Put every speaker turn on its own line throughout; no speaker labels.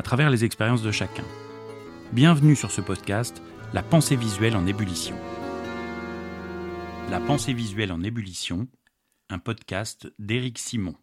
à travers les expériences de chacun. Bienvenue sur ce podcast, La pensée visuelle en ébullition. La pensée visuelle en ébullition, un podcast d'Éric Simon.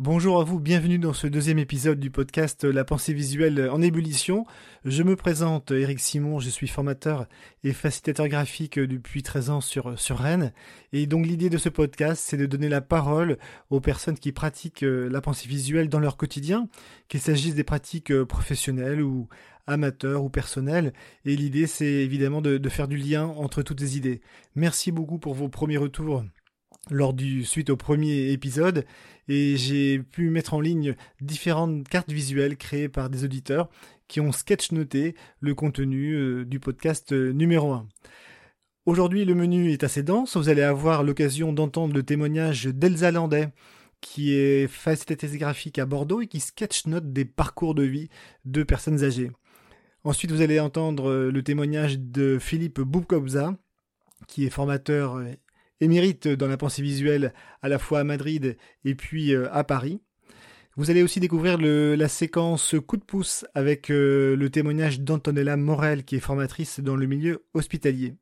Bonjour à vous, bienvenue dans ce deuxième épisode du podcast La pensée visuelle en ébullition. Je me présente Eric Simon, je suis formateur et facilitateur graphique depuis 13 ans sur, sur Rennes. Et donc l'idée de ce podcast, c'est de donner la parole aux personnes qui pratiquent euh, la pensée visuelle dans leur quotidien, qu'il s'agisse des pratiques euh, professionnelles ou amateurs ou personnelles. Et l'idée, c'est évidemment de, de faire du lien entre toutes ces idées. Merci beaucoup pour vos premiers retours lors du suite au premier épisode et j'ai pu mettre en ligne différentes cartes visuelles créées par des auditeurs qui ont sketch noté le contenu euh, du podcast euh, numéro 1. Aujourd'hui, le menu est assez dense. Vous allez avoir l'occasion d'entendre le témoignage d'Elsa Landais, qui est facilitatrice graphique à Bordeaux et qui sketch note des parcours de vie de personnes âgées. Ensuite, vous allez entendre euh, le témoignage de Philippe Boubkobza, qui est formateur émérite dans la pensée visuelle à la fois à Madrid et puis euh, à Paris. Vous allez aussi découvrir la séquence coup de pouce avec euh, le témoignage d'Antonella Morel qui est formatrice dans le milieu hospitalier.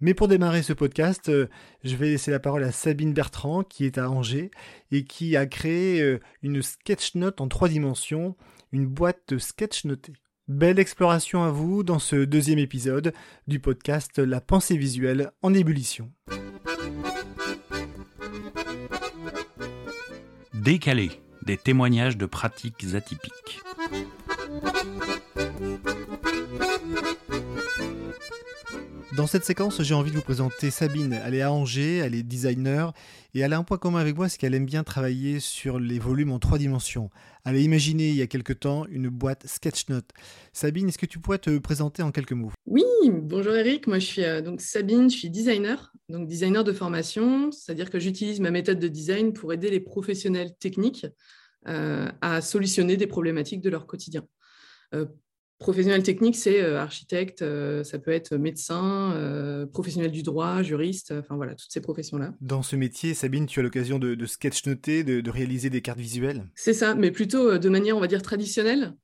Mais pour démarrer ce podcast, euh, je vais laisser la parole à Sabine Bertrand qui est à Angers et qui a créé une sketch note en trois dimensions, une boîte sketch notée. Belle exploration à vous dans ce deuxième épisode du podcast La pensée visuelle en ébullition.
Décalé, des témoignages de pratiques atypiques.
Dans cette séquence, j'ai envie de vous présenter Sabine. Elle est à Angers, elle est designer et elle a un point commun avec moi, c'est qu'elle aime bien travailler sur les volumes en trois dimensions. Elle a imaginé il y a quelque temps une boîte Sketchnote. Sabine, est-ce que tu pourrais te présenter en quelques mots?
Oui, bonjour Eric, moi je suis euh, donc Sabine, je suis designer, donc designer de formation, c'est-à-dire que j'utilise ma méthode de design pour aider les professionnels techniques euh, à solutionner des problématiques de leur quotidien. Euh, Professionnel technique, c'est euh, architecte, euh, ça peut être médecin, euh, professionnel du droit, juriste, enfin voilà, toutes ces professions-là.
Dans ce métier, Sabine, tu as l'occasion de, sketch noter, de, réaliser des cartes visuelles?
C'est ça, mais plutôt de manière, on va dire, traditionnelle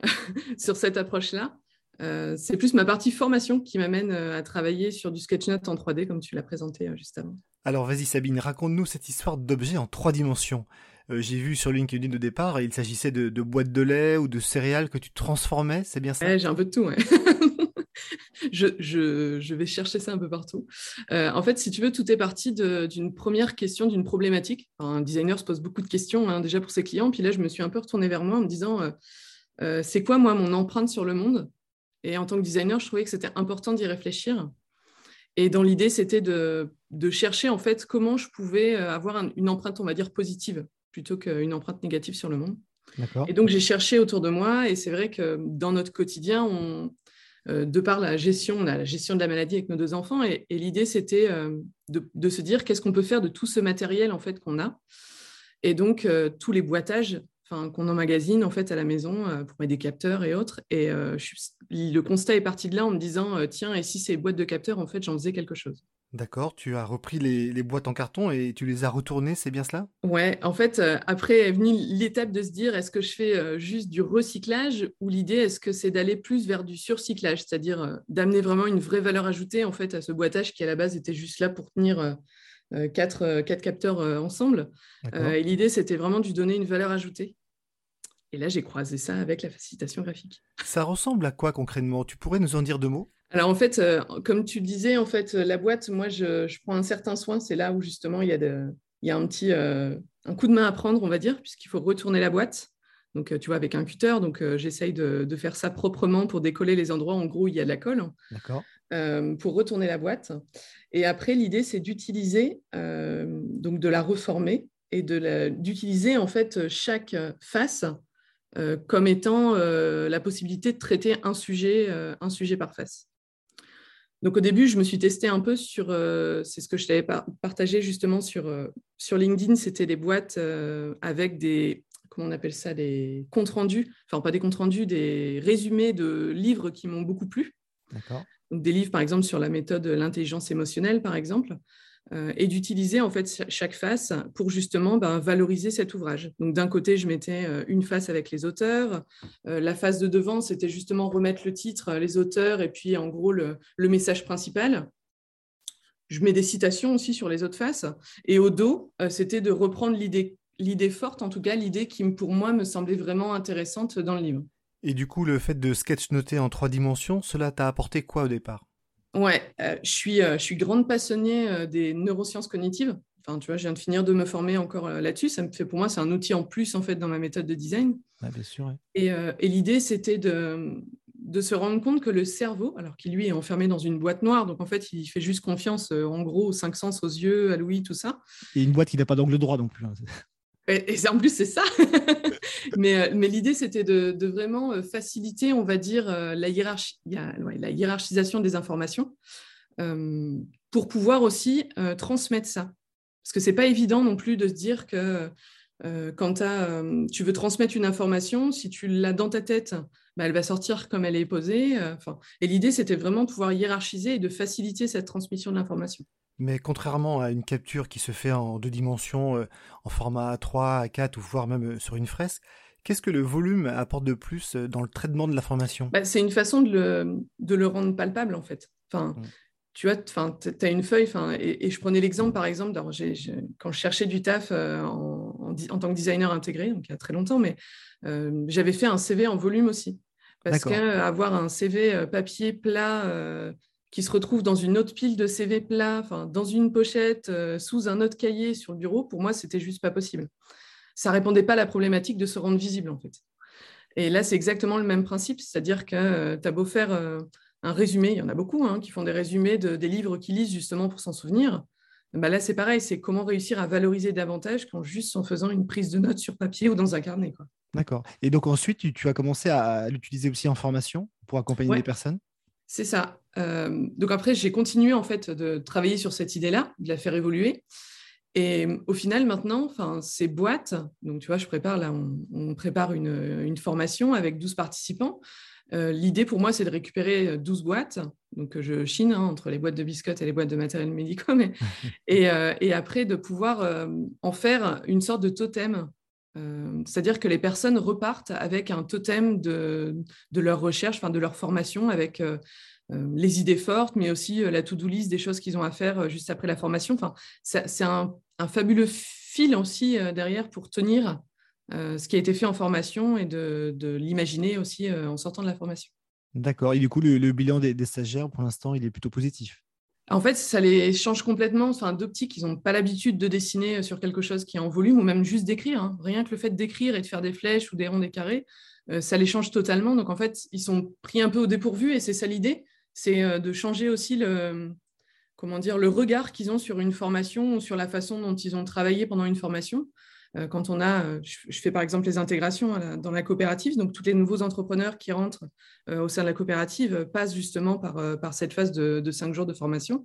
sur cette approche-là. c'est plus ma partie formation qui m'amène à travailler sur du sketch note en 3D, comme tu l'as présenté juste avant.
Alors vas-y Sabine, raconte-nous cette histoire d'objet en trois dimensions. Euh, j'ai vu sur LinkedIn au départ, il s'agissait de, boîtes de lait ou de céréales que tu transformais, c'est bien ça?
J'ai un peu de tout, je, vais chercher ça un peu partout. Euh, en fait, si tu veux, tout est parti d'une première question, d'une problématique. un designer se pose beaucoup de questions hein, déjà pour ses clients. Puis là, je me suis un peu retournée vers moi en me disant, euh, c'est quoi moi mon empreinte sur le monde? Et en tant que designer, je trouvais que c'était important d'y réfléchir. Et dans l'idée, c'était de, chercher en fait comment je pouvais avoir une empreinte, on va dire, positive plutôt qu'une empreinte négative sur le monde. Et donc, j'ai cherché autour de moi, et c'est vrai que dans notre quotidien, on, euh, de par la gestion, on a la gestion de la maladie avec nos deux enfants, et, l'idée, c'était euh, de, se dire qu'est-ce qu'on peut faire de tout ce matériel en fait qu'on a, et donc euh, tous les boîtages qu'on emmagasine en fait à la maison pour mettre des capteurs et autres. Et le constat est parti de là en me disant tiens, et si ces boîtes de capteurs, en fait, j'en faisais quelque chose?
D'accord, tu as repris les, boîtes en carton et tu les as retournées, c'est bien cela?
Ouais, en fait, euh, après est venue l'étape de se dire est-ce que je fais euh, juste du recyclage ou l'idée est-ce que c'est d'aller plus vers du surcyclage, c'est-à-dire euh, d'amener vraiment une vraie valeur ajoutée en fait à ce boîtage qui à la base était juste là pour tenir quatre, quatre, capteurs ensemble. et l'idée c'était vraiment de lui donner une valeur ajoutée. Et là, j'ai croisé ça avec la facilitation graphique.
Ça ressemble à quoi concrètement? Tu pourrais nous en dire deux mots?
Alors en fait, euh, comme tu le disais, en fait, la boîte, moi, je, prends un certain soin. C'est là où justement il y a, il y a un petit euh, un coup de main à prendre, on va dire, puisqu'il faut retourner la boîte. Donc euh, tu vois avec un cutter, donc j'essaye de, faire ça proprement pour décoller les endroits en gros où il y a de la colle. D'accord. pour retourner la boîte. Et après, l'idée, c'est d'utiliser, donc de la reformer et d'utiliser en fait chaque face comme étant la possibilité de traiter un sujet, un sujet par face. Donc au début, je me suis testée un peu sur, c'est ce que je t'avais partagé justement sur, sur LinkedIn, c'était des boîtes avec des, comment on appelle ça, des comptes rendus, enfin pas des comptes rendus, des résumés de livres qui m'ont beaucoup plu. D'accord. Donc des livres par exemple sur la méthode de l'intelligence émotionnelle par exemple. Euh, et d'utiliser en fait chaque face pour justement ben, valoriser cet ouvrage. Donc d'un côté, je mettais euh, une face avec les auteurs, euh, la face de devant, c'était justement remettre le titre, les auteurs et puis en gros le, message principal. Je mets des citations aussi sur les autres faces. Et au dos, c'était de reprendre l'idée, l'idée forte, en tout cas l'idée qui pour moi me semblait vraiment intéressante dans le livre.
Et du coup, le fait de sketch noter en trois dimensions, cela t'a apporté quoi au départ?
Ouais, euh, je, suis, euh, je suis grande passionnée euh, des neurosciences cognitives. Enfin, tu vois, je viens de finir de me former encore là-dessus. Ça me fait, pour moi, c'est un outil en plus en fait dans ma méthode de design.
bien sûr.
Et, l'idée, c'était de, de se rendre compte que le cerveau, alors qu'il lui est enfermé dans une boîte noire, donc en fait, il fait juste confiance en gros aux cinq sens, aux yeux, à l'ouïe, tout ça.
Et une boîte qui n'a pas d'angle droit non plus.
Et, en plus, c'est ça. mais, euh, mais l'idée, c'était de, vraiment euh, faciliter, on va dire, euh, la, hiérarchisation des informations pour pouvoir aussi transmettre ça. Parce que ce n'est pas évident non plus de se dire que quand tu veux transmettre une information, si tu l'as dans ta tête, bah, elle va sortir comme elle est posée. et l'idée, c'était vraiment de pouvoir hiérarchiser et de faciliter cette transmission de l'information.
Mais contrairement à une capture qui se fait en deux dimensions, euh, en format A3, A4 ou voire même euh, sur une fresque, qu'est-ce que le volume apporte de plus euh, dans le traitement de l'information
bah, C'est une façon de le, de le, rendre palpable en fait. Enfin, mmh. Tu vois, tu as une feuille, et, et, je prenais l'exemple par exemple, quand je cherchais du taf en, en, tant que designer intégré, donc il y a très longtemps, mais j'avais fait un CV en volume aussi. Parce qu'avoir un CV papier plat qui se retrouve dans une autre pile de CV plat, dans une pochette, euh, sous un autre cahier sur le bureau, pour moi, c'était juste pas possible. Ça répondait pas à la problématique de se rendre visible, en fait. Et là, c'est exactement le même principe, c'est-à-dire que euh, tu as beau faire euh, un résumé, il y en a beaucoup hein, qui font des résumés de, des livres qu'ils lisent justement pour s'en souvenir. Bah là, c'est pareil, c'est comment réussir à valoriser davantage qu'en juste en faisant une prise de notes sur papier ou dans un carnet.
D'accord. Et donc ensuite, tu, tu as commencé à l'utiliser aussi en formation pour accompagner les personnes?
C'est ça. Euh, donc après, j'ai continué en fait de travailler sur cette idée-là, de la faire évoluer. Et au final, maintenant, ces boîtes, donc tu vois, je prépare là, on, prépare une, formation avec 12 participants. Euh, l'idée pour moi, c'est de récupérer 12 boîtes. Donc, je chine hein, entre les boîtes de biscottes et les boîtes de matériel. Mais... Euh, et, après, de pouvoir en faire une sorte de totem. C'est-à-dire que les personnes repartent avec un totem de, de leur recherche, enfin de leur formation, avec euh, les idées fortes, mais aussi euh, la to-do list des choses qu'ils ont à faire euh, juste après la formation. Enfin, c'est un, fabuleux fil aussi derrière pour tenir ce qui a été fait en formation et de, l'imaginer aussi en sortant de la formation.
D'accord. Et du coup, le, bilan des, stagiaires, pour l'instant, il est plutôt positif?
En fait, ça les change complètement. Enfin, d'optique, ils n'ont pas l'habitude de dessiner sur quelque chose qui est en volume ou même juste d'écrire. Hein. Rien que le fait d'écrire et de faire des flèches ou des ronds, des carrés, ça les change totalement. Donc, en fait, ils sont pris un peu au dépourvu et c'est ça l'idée c'est euh, de changer aussi le, comment dire, le regard qu'ils ont sur une formation ou sur la façon dont ils ont travaillé pendant une formation. Euh, quand on a, euh, je fais par exemple les intégrations dans la coopérative, donc tous les nouveaux entrepreneurs qui rentrent au sein de la coopérative passent justement par, cette phase de, cinq jours de formation,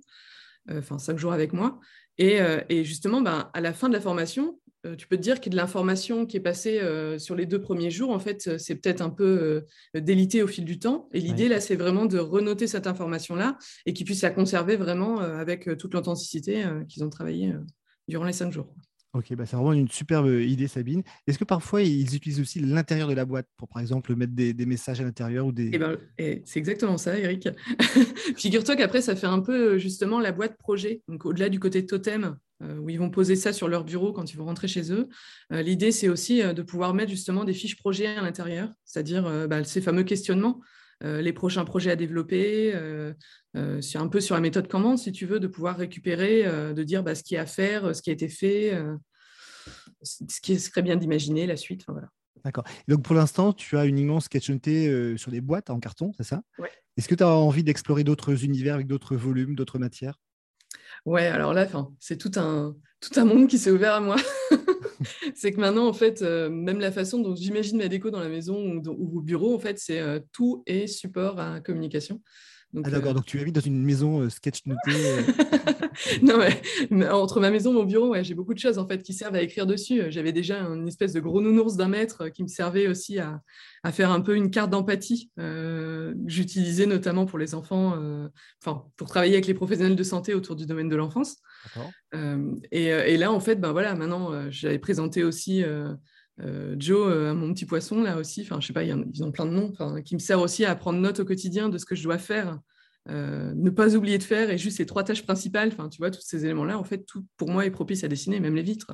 enfin cinq jours avec moi. Et, justement, ben, à la fin de la formation, tu peux te dire qu'il y a de l'information qui est passée euh, sur les deux premiers jours. En fait, euh, c'est peut-être un peu délité au fil du temps. Et l'idée, là, c'est vraiment de renoter cette information-là et qu'ils puissent la conserver vraiment avec toute l'authenticité qu'ils ont travaillé durant les cinq jours.
Ok, bah c'est vraiment une superbe idée, Sabine. Est-ce que parfois ils utilisent aussi l'intérieur de la boîte pour, par exemple, mettre des, messages à l'intérieur ou des...
Eh ben, eh, c'est exactement ça, Eric. Figure-toi qu'après, ça fait un peu justement la boîte projet. Donc, au-delà du côté totem, euh, où ils vont poser ça sur leur bureau quand ils vont rentrer chez eux. Euh, l'idée, c'est aussi euh, de pouvoir mettre justement des fiches projets à l'intérieur, c'est-à-dire bah, ces fameux questionnements, les prochains projets à développer, un peu sur la méthode commande, si tu veux, de pouvoir récupérer, de dire bah, ce qui est à faire, ce qui a été fait, ce qui serait bien d'imaginer, la suite. voilà.
D'accord. Donc pour l'instant, tu as une immense sketch sur des boîtes en carton, c'est ça? Est-ce que tu as envie d'explorer d'autres univers avec d'autres volumes, d'autres matières?
Ouais, alors là, c'est tout un, tout un monde qui s'est ouvert à moi. c'est que maintenant, en fait, même la façon dont j'imagine ma déco dans la maison ou, au bureau, en fait, c'est tout est support à communication.
Ah d'accord, donc tu habites dans une maison sketch notée
non, mais, entre ma maison et mon bureau, ouais, j'ai beaucoup de choses en fait qui servent à écrire dessus. J'avais déjà une espèce de gros nounours d'un mètre qui me servait aussi à, à faire un peu une carte d'empathie. Euh, J'utilisais notamment pour les enfants, euh, enfin pour travailler avec les professionnels de santé autour du domaine de l'enfance. Euh, et, et, là, en fait, ben voilà, maintenant, j'avais présenté aussi. Joe, à mon petit poisson, là aussi, enfin, je sais pas, ils ont plein de noms, qui me sert aussi à prendre note au quotidien de ce que je dois faire euh, ne pas oublier de faire et juste ces trois tâches principales, enfin, tu vois, tous ces éléments-là, en fait, tout pour moi est propice à dessiner, même les vitres.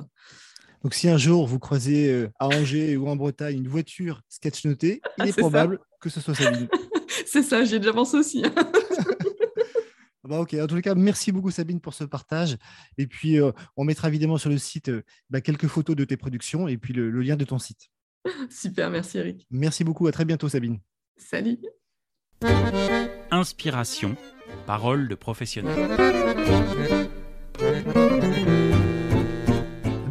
Donc, si un jour vous croisez euh, à Angers ou en Bretagne une voiture sketch notée, il est, probable que ce soit Sabine.
c'est ça, j'y ai déjà pensé aussi. Hein.
Bah, ok, en tous les cas, merci beaucoup Sabine pour ce partage. Et puis, euh, on mettra évidemment sur le site bah, quelques photos de tes productions et puis le, le lien de ton site.
Super, merci Eric.
Merci beaucoup, à très bientôt Sabine.
Salut.
Inspiration, parole de professionnel.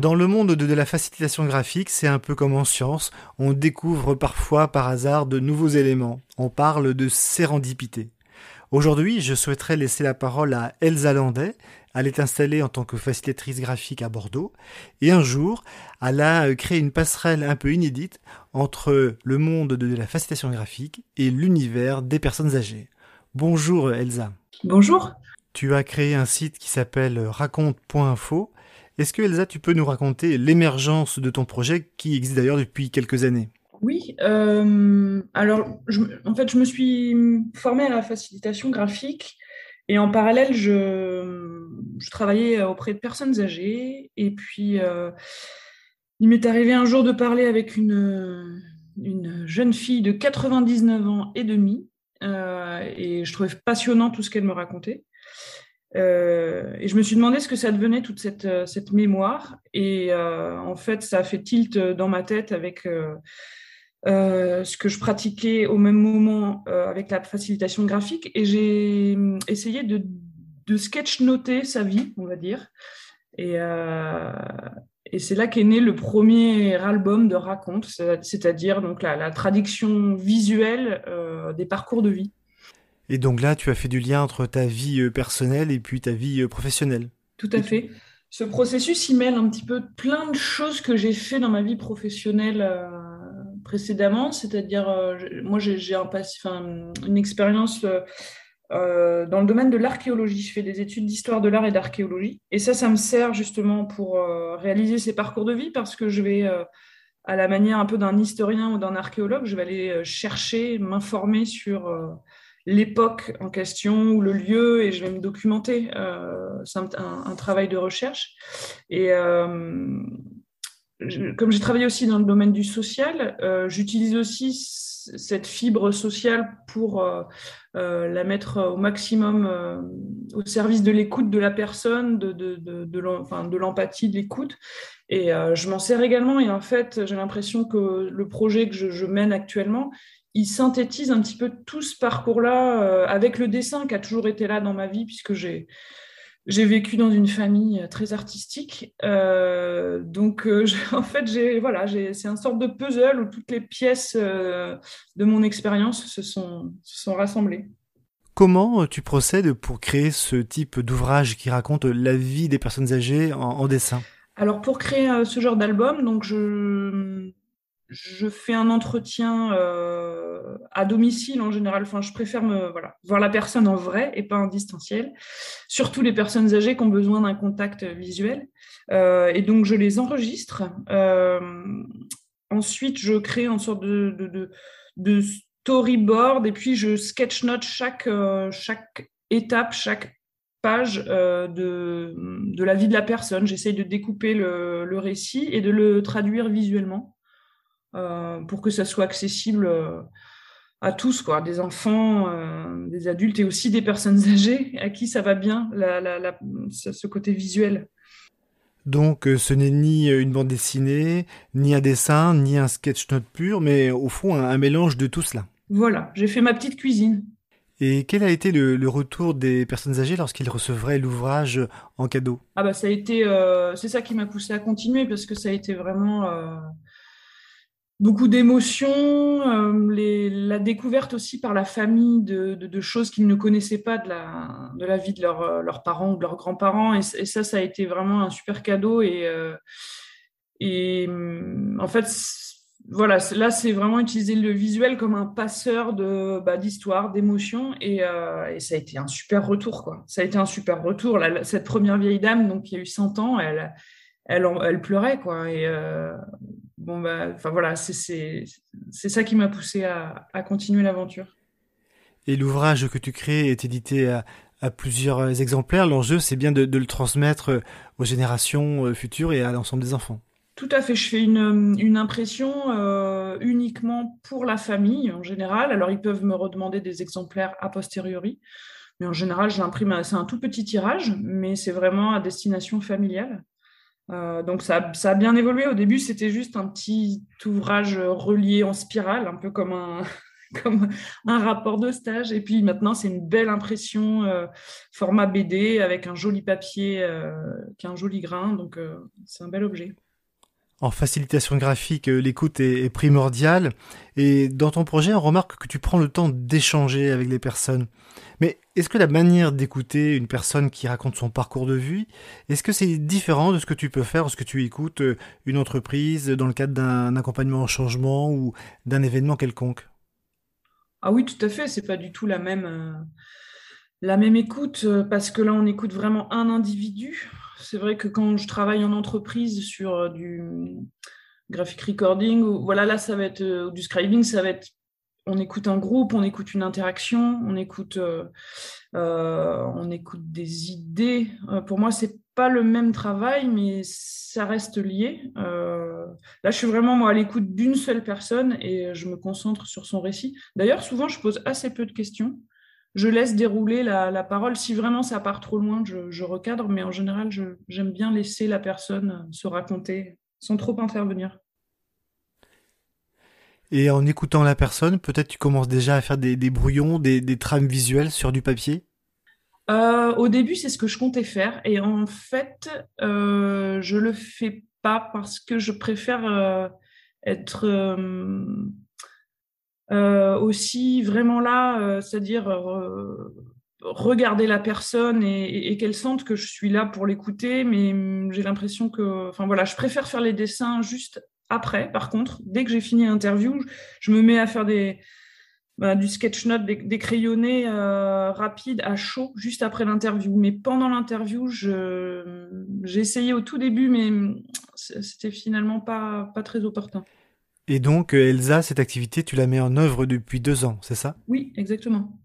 Dans le monde de la facilitation graphique, c'est un peu comme en science, on découvre parfois par hasard de nouveaux éléments. On parle de sérendipité. Aujourd'hui, je souhaiterais laisser la parole à Elsa Landais. Elle est installée en tant que facilitatrice graphique à Bordeaux. Et un jour, elle a créé une passerelle un peu inédite entre le monde de la facilitation graphique et l'univers des personnes âgées. Bonjour Elsa.
Bonjour.
Tu as créé un site qui s'appelle raconte.info. Est-ce que Elsa, tu peux nous raconter l'émergence de ton projet qui existe d'ailleurs depuis quelques années?
Oui, euh, alors en fait je me suis formée à la facilitation graphique et en parallèle je, travaillais auprès de personnes âgées et puis euh, il m'est arrivé un jour de parler avec une, une jeune fille de 99 ans et demi euh, et je trouvais passionnant tout ce qu'elle me racontait. Et je me suis demandé ce que ça devenait, toute cette mémoire. Et en fait, ça a fait tilt dans ma tête avec ce que je pratiquais au même moment avec la facilitation graphique. Et j'ai essayé de, de sketch-noter sa vie, on va dire. Et, et c'est là qu'est né le premier album de raconte, c'est-à-dire donc la, la, traduction visuelle euh, des parcours de vie.
Et donc là, tu as fait du lien entre ta vie euh, personnelle et puis ta vie euh, professionnelle.
Tout à fait. Ce processus, il mêle un petit peu plein de choses que j'ai fait dans ma vie professionnelle précédemment. C'est-à-dire, moi, j'ai une expérience euh, dans le domaine de l'archéologie. Je fais des études d'histoire de l'art et d'archéologie. Et ça, ça me sert justement pour euh, réaliser ces parcours de vie parce que je vais, euh, à la manière un peu d'un historien ou d'un archéologue, je vais aller chercher, m'informer sur l'époque en question ou le lieu et je vais me documenter. C'est un, un, travail de recherche. Et comme j'ai travaillé aussi dans le domaine du social, j'utilise aussi cette fibre sociale pour euh, euh, la mettre au maximum euh, au service de l'écoute de la personne, de, de, de, de l'empathie, de l'écoute. Et je m'en sers également. Et en fait, j'ai l'impression que le projet que je, je, mène actuellement, il synthétise un petit peu tout ce parcours-là avec le dessin qui a toujours été là dans ma vie, puisque j'ai j'ai vécu dans une famille très artistique, euh, donc euh, en fait, j'ai voilà, c'est un sorte de puzzle où toutes les pièces euh, de mon expérience se sont, sont rassemblées.
Comment tu procèdes pour créer ce type d'ouvrage qui raconte la vie des personnes âgées en, en dessin?
Alors pour créer ce genre d'album, donc je je fais un entretien euh, à domicile en général. Enfin, je préfère me, voilà, voir la personne en vrai et pas en distanciel. Surtout les personnes âgées qui ont besoin d'un contact visuel. Euh, et donc, je les enregistre. Euh, ensuite, je crée une sorte de, storyboard et puis je sketch note chaque, chaque étape, chaque page de, de la vie de la personne. J'essaye de découper le récit et de le traduire visuellement. Euh, pour que ça soit accessible euh, à tous, quoi, des enfants, euh, des adultes et aussi des personnes âgées à qui ça va bien, ce côté visuel.
Donc ce n'est ni une bande dessinée, ni un dessin, ni un sketch note pur, mais au fond un, mélange de tout cela.
Voilà, j'ai fait ma petite cuisine.
Et quel a été le, retour des personnes âgées lorsqu'ils recevraient l'ouvrage en cadeau?
Ah bah ça a été, euh, c'est ça qui m'a poussé à continuer parce que ça a été vraiment euh, beaucoup d'émotions, euh, la découverte aussi par la famille de, choses qu'ils ne connaissaient pas de la, vie de leurs parents ou de leurs grands-parents. Et, ça, ça a été vraiment un super cadeau. Et, et en fait, voilà, là, c'est vraiment utiliser le visuel comme un passeur de bah, d'histoire, d'émotions, euh, et, ça a été un super retour. Ça a été un super retour. cette première vieille dame, donc qui a eu 100 ans, elle, pleurait, quoi. Euh, bon, bah, enfin voilà, c'est ça qui m'a poussé à, continuer l'aventure.
Et l'ouvrage que tu crées est édité à, plusieurs exemplaires. L'enjeu, c'est bien de, le transmettre aux générations euh, futures et à l'ensemble des enfants.
Tout à fait. Je fais une, impression euh, uniquement pour la famille en général. Alors, ils peuvent me redemander des exemplaires a posteriori. Mais en général, je l'imprime. C'est un tout petit tirage, mais c'est vraiment à destination familiale. Euh, donc, ça, a bien évolué. Au début, c'était juste un petit ouvrage relié en spirale, un peu comme un, rapport de stage. Et puis maintenant, c'est une belle impression euh, format BD avec un joli papier qui a un joli grain. Donc, c'est un bel objet.
En facilitation graphique, euh, l'écoute est, primordiale. Et dans ton projet, on remarque que tu prends le temps d'échanger avec les personnes. Mais est-ce que la manière d'écouter une personne qui raconte son parcours de vie, est-ce que c'est différent de ce que tu peux faire lorsque tu écoutes euh, une entreprise dans le cadre d'un accompagnement au changement ou d'un événement quelconque?
Ah oui, tout à fait. C'est pas du tout la même, euh, la même écoute parce que là, on écoute vraiment un individu c'est vrai que quand je travaille en entreprise sur euh, du graphic recording, ou, voilà, là, ça va être euh, du scribing, ça va être on écoute un groupe, on écoute une interaction, on écoute, euh, des idées. pour moi, c'est pas le même travail, mais ça reste lié. là, je suis vraiment moi à l'écoute d'une seule personne et je me concentre sur son récit. D'ailleurs, souvent, je pose assez peu de questions je laisse dérouler la, parole. Si vraiment ça part trop loin, je, recadre, mais en général, j'aime bien laisser la personne se raconter sans trop intervenir.
Et en écoutant la personne, peut-être tu commences déjà à faire des, brouillons, des, trames visuelles sur du papier?
Euh, Au début, c'est ce que je comptais faire. Et en fait, euh, je le fais pas parce que je préfère euh, être euh, aussi vraiment là, euh, c'est-à-dire euh, regarder la personne et, qu'elle sente que je suis là pour l'écouter, mais hum, j'ai l'impression que, enfin voilà, je préfère faire les dessins juste après. Par contre, dès que j'ai fini l'interview, je me mets à faire des, bah, du sketch note, des, crayonnés rapides à chaud juste après l'interview. Mais pendant l'interview, j'ai essayé au tout début, mais hum, c'était finalement pas, pas très opportun.
Et donc, euh, Elsa, cette activité, tu la mets en œuvre depuis deux ans, c'est ça?
Oui, exactement.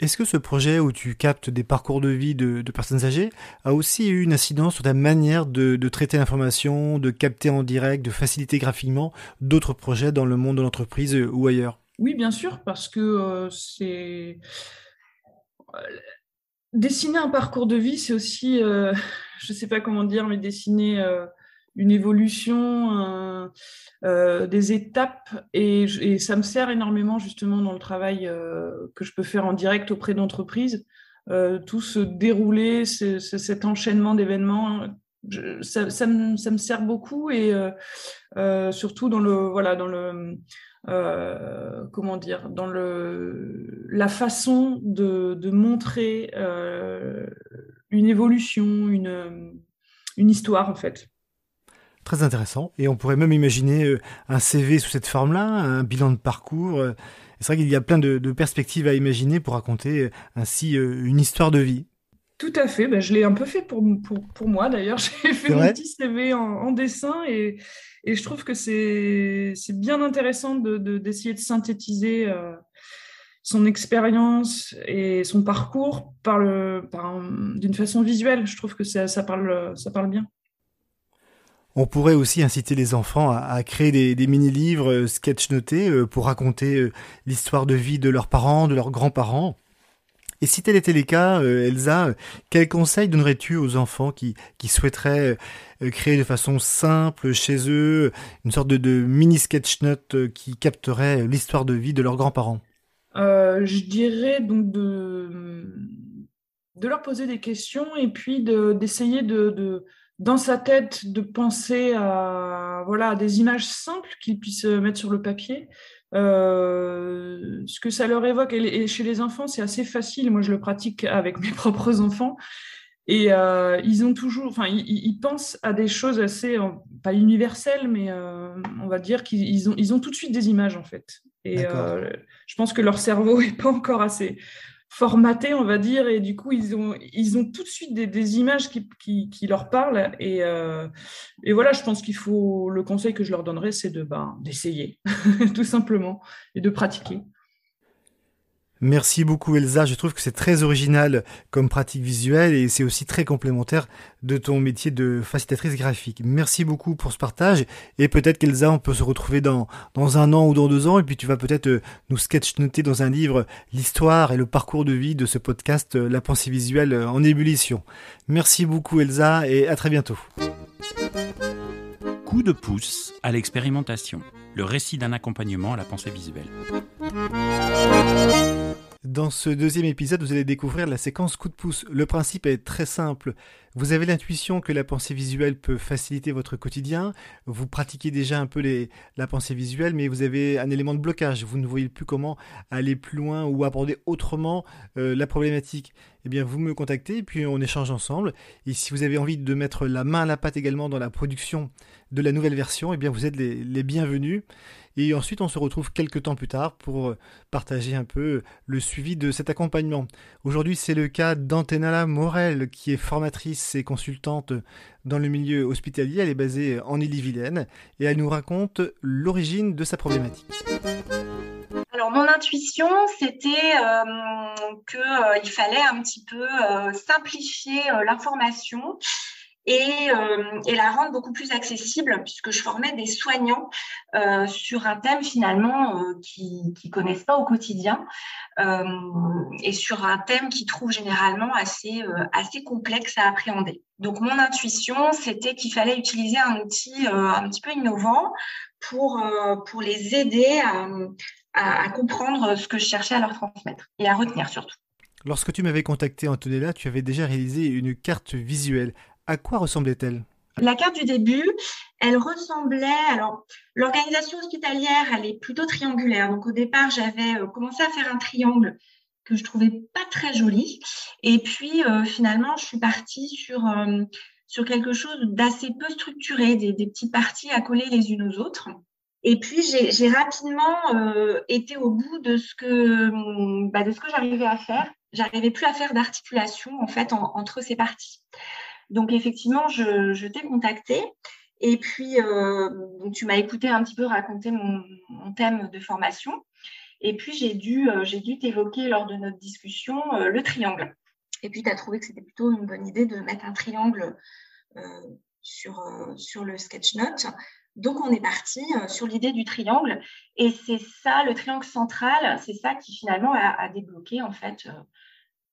Est-ce que ce projet où tu captes des parcours de vie de, personnes âgées a aussi eu une incidence sur ta manière de, traiter l'information, de capter en direct, de faciliter graphiquement d'autres projets dans le monde de l'entreprise euh, ou ailleurs?
Oui, bien sûr, parce que euh, c'est... Dessiner un parcours de vie, c'est aussi, je ne sais pas comment dire, mais dessiner une évolution, euh, des étapes, et, ça me sert énormément justement dans le travail euh, que je peux faire en direct auprès d'entreprises. Euh, tout se dérouler, cet enchaînement d'événements, ça, me, sert beaucoup et surtout dans le voilà dans le comment dire dans le la façon de, montrer une évolution, une histoire en fait.
Très intéressant. Et on pourrait même imaginer euh, un CV sous cette forme-là, un bilan de parcours. Euh. C'est vrai qu'il y a plein de, perspectives à imaginer pour raconter euh, ainsi une histoire de vie.
Tout à fait. Ben, je l'ai un peu fait pour, pour, moi d'ailleurs. J'ai fait mon petit CV en, dessin et, et, je trouve que c'est bien intéressant d'essayer de, de, synthétiser son expérience et son parcours par le, par, d'une façon visuelle. Je trouve que ça, ça, parle, ça parle bien.
On pourrait aussi inciter les enfants à, créer des, mini-livres euh, sketch notés euh, pour raconter euh, l'histoire de vie de leurs parents, de leurs grands-parents. Et si tel était le cas, Elsa, quels conseils donnerais-tu aux enfants qui, souhaiteraient créer de façon simple chez eux une sorte de, mini sketch note qui capterait l'histoire de vie de leurs grands-parents?
Je dirais donc de leur poser des questions et puis d'essayer de, dans sa tête, de penser à, voilà, des images simples qu'ils puissent mettre sur le papier. Euh, ce que ça leur évoque. Et, chez les enfants, c'est assez facile. Moi, je le pratique avec mes propres enfants. Et euh, ils ont toujours, enfin, ils, pensent à des choses assez, euh, pas universelles, mais on va dire qu'ils ont, ils ont tout de suite des images en fait. Et je pense que leur cerveau n'est pas encore assez formatés, on va dire, et du coup, ils ont, ils ont tout de suite des, images qui, qui, leur parlent. Et, euh, et, voilà, je pense qu'il faut, le conseil que je leur donnerais, c'est de, ben, d'essayer, tout simplement, et de pratiquer.
Merci beaucoup Elsa, je trouve que c'est très original comme pratique visuelle et c'est aussi très complémentaire de ton métier de facilitatrice graphique. Merci beaucoup pour ce partage et peut-être qu'Elsa on peut se retrouver dans, dans un an ou dans deux ans et puis tu vas peut-être euh, nous sketch-noter dans un livre l'histoire et le parcours de vie de ce podcast euh, La pensée visuelle euh, en ébullition. Merci beaucoup Elsa et à très bientôt.
Coup de pouce à l'expérimentation, le récit d'un accompagnement à la pensée visuelle.
Dans ce deuxième épisode, vous allez découvrir la séquence coup de pouce. Le principe est très simple. Vous avez l'intuition que la pensée visuelle peut faciliter votre quotidien. Vous pratiquez déjà un peu la pensée visuelle, mais vous avez un élément de blocage. Vous ne voyez plus comment aller plus loin ou aborder autrement euh, la problématique. Eh bien, vous me contactez puis on échange ensemble. Et si vous avez envie de mettre la main à la pâte également dans la production de la nouvelle version, eh bien, vous êtes les bienvenus. Et ensuite, on se retrouve quelques temps plus tard pour euh, partager un peu le suivi de cet accompagnement. Aujourd'hui, c'est le cas d'Antenala Morel, qui est formatrice et consultante dans le milieu hospitalier. Elle est basée en Ille-et-Vilaine et elle nous raconte l'origine de sa problématique.
Alors mon intuition, c'était euh, qu'il euh, fallait un petit peu simplifier l'information euh, et, la rendre beaucoup plus accessible puisque je formais des soignants euh, sur un thème finalement euh, qui ne connaissent pas au quotidien et sur un thème qui trouve généralement assez, assez complexe à appréhender. Donc mon intuition, c'était qu'il fallait utiliser un outil un petit peu innovant pour, pour les aider à, à comprendre ce que je cherchais à leur transmettre et à retenir surtout.
Lorsque tu m'avais contacté Antonella, tu avais déjà réalisé une carte visuelle. À quoi ressemblait-elle?
La carte du début, elle ressemblait. Alors, l'organisation hospitalière, elle est plutôt triangulaire. Donc, au départ, j'avais euh, commencé à faire un triangle que je trouvais pas très joli. Et puis, euh, finalement, je suis partie sur, euh, sur quelque chose d'assez peu structuré, des, petites parties à coller les unes aux autres. Et puis, j'ai rapidement été au bout de ce que, bah, que j'arrivais à faire. J'arrivais plus à faire d'articulation, en fait, entre ces parties. Donc effectivement, je, t'ai contacté. Et puis, euh, tu m'as écouté un petit peu raconter mon, thème de formation. Et puis, j'ai dû, euh, t'évoquer lors de notre discussion euh, le triangle. Et puis, tu as trouvé que c'était plutôt une bonne idée de mettre un triangle sur, sur le sketch note. Donc, on est parti sur l'idée du triangle. Et c'est ça, le triangle central, c'est ça qui finalement a, a débloqué en fait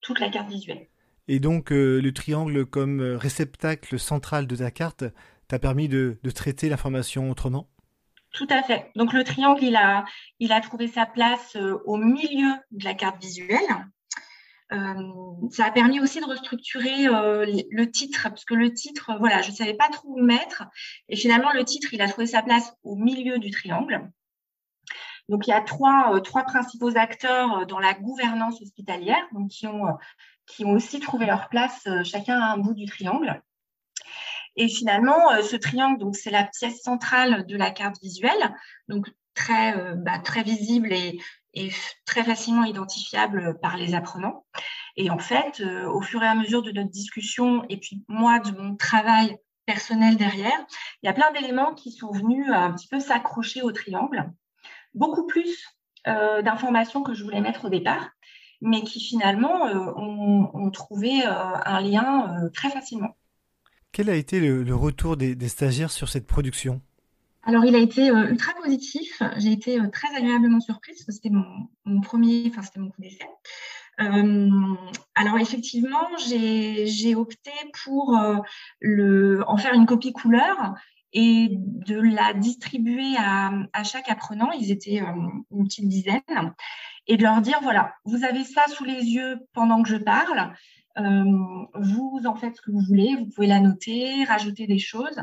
toute la carte visuelle.
Et donc euh, le triangle comme euh, réceptacle central de ta carte t'a permis de, traiter l'information autrement?
Tout à fait. Donc le triangle, il a, trouvé sa place euh, au milieu de la carte visuelle. ça a permis aussi de restructurer le titre, parce que le titre, voilà, je ne savais pas trop où mettre. Et finalement, le titre, il a trouvé sa place au milieu du triangle. Donc, il y a trois, trois principaux acteurs dans la gouvernance hospitalière, donc qui ont qui ont aussi trouvé leur place euh, chacun à un bout du triangle. Et finalement, euh, ce triangle, donc c'est la pièce centrale de la carte visuelle, donc très, euh, bah, très visible et, très facilement identifiable par les apprenants. Et en fait, au fur et à mesure de notre discussion et puis moi de mon travail personnel derrière, il y a plein d'éléments qui sont venus un petit peu s'accrocher au triangle. Beaucoup plus d'informations que je voulais mettre au départ mais qui finalement euh, ont, trouvé euh, un lien euh, très facilement.
Quel a été le, retour des, stagiaires sur cette production?
Alors, il a été ultra positif. J'ai été très agréablement surprise parce que c'était mon, premier, enfin, c'était mon coup d'essai. alors, effectivement, j'ai opté pour le, en faire une copie couleur et de la distribuer à, chaque apprenant, ils étaient une petite dizaine, et de leur dire, voilà, vous avez ça sous les yeux pendant que je parle, vous en faites ce que vous voulez, vous pouvez la noter, rajouter des choses,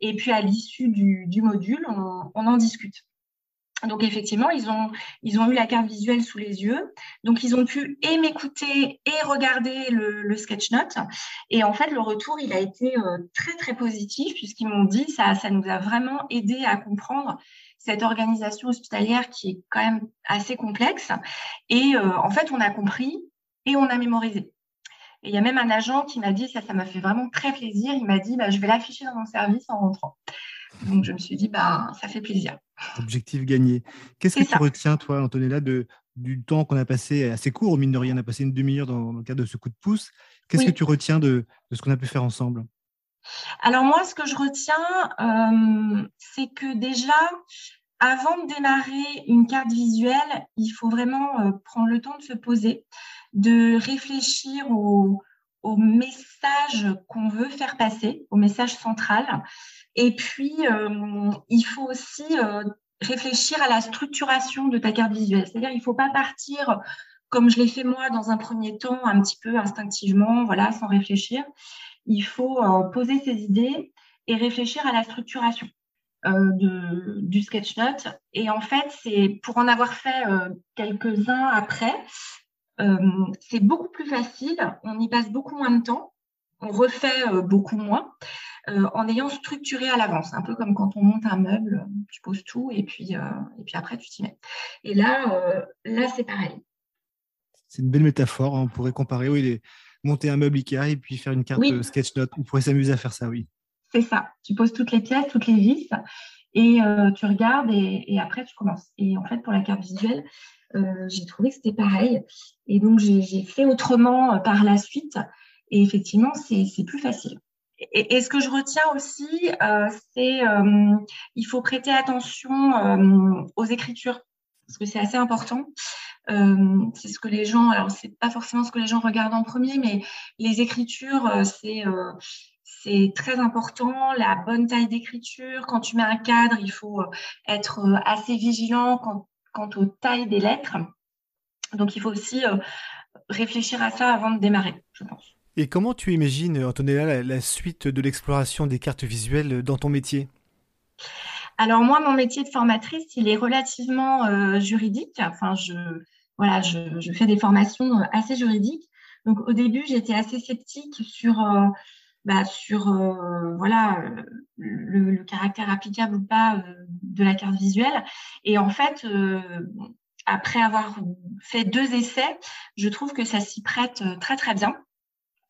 et puis à l'issue du, du, module, on en discute. Donc effectivement, ils ont, ils ont eu la carte visuelle sous les yeux. Donc ils ont pu et m'écouter et regarder le, sketch note. Et en fait, le retour, il a été euh, très très positif puisqu'ils m'ont dit ça, ça nous a vraiment aidé à comprendre cette organisation hospitalière qui est quand même assez complexe. Et euh, en fait, on a compris et on a mémorisé. Et il y a même un agent qui m'a dit ça, ça m'a fait vraiment très plaisir. Il m'a dit bah, je vais l'afficher dans mon service en rentrant. Donc je me suis dit bah ça fait plaisir.
Objectif gagné. Qu'est-ce que tu retiens, toi, Antonella, de, du temps qu'on a passé assez court, mine de rien, on a passé une demi-heure dans, le cadre de ce coup de pouce. Qu'est-ce que tu retiens de, de ce qu'on a pu faire ensemble?
Alors moi, ce que je retiens, euh, c'est que déjà, avant de démarrer une carte visuelle, il faut vraiment euh, prendre le temps de se poser, de réfléchir au, au message qu'on veut faire passer, au message central. Et puis, euh, il faut aussi euh, réfléchir à la structuration de ta carte visuelle. C'est-à-dire, il ne faut pas partir comme je l'ai fait moi dans un premier temps, un petit peu instinctivement, voilà, sans réfléchir. Il faut euh, poser ses idées et réfléchir à la structuration du sketch note. Et en fait, c'est pour en avoir fait quelques-uns après, c'est beaucoup plus facile. On y passe beaucoup moins de temps. On refait beaucoup moins. Euh, en ayant structuré à l'avance, un peu comme quand on monte un meuble, tu poses tout et puis, euh, et puis après tu t'y mets. Et là, euh, là c'est pareil.
C'est une belle métaphore. Hein. On pourrait comparer oui, monter un meuble Ikea et puis faire une carte sketch note. On pourrait s'amuser à faire ça, oui.
C'est ça. Tu poses toutes les pièces, toutes les vis et tu regardes et, et, après tu commences. Et en fait, pour la carte visuelle, j'ai trouvé que c'était pareil. Et donc, j'ai fait autrement par la suite. Et effectivement, c'est plus facile. Et, ce que je retiens aussi, euh, c'est euh, il faut prêter attention euh, aux écritures parce que c'est assez important. Euh, c'est ce que les gens, alors c'est pas forcément ce que les gens regardent en premier, mais les écritures, c'est c'est très important. La bonne taille d'écriture. Quand tu mets un cadre, il faut être assez vigilant quant, quant aux tailles des lettres. Donc il faut aussi réfléchir à ça avant de démarrer, je pense.
Et comment tu imagines, Antonella, la, suite de l'exploration des cartes visuelles dans ton métier?
Alors moi, mon métier de formatrice, il est relativement euh, juridique. Enfin, je, voilà, je, fais des formations euh, assez juridiques. Donc au début, j'étais assez sceptique sur, euh, bah, sur voilà, le, caractère applicable ou pas de la carte visuelle. Et en fait, après avoir fait deux essais, je trouve que ça s'y prête très très bien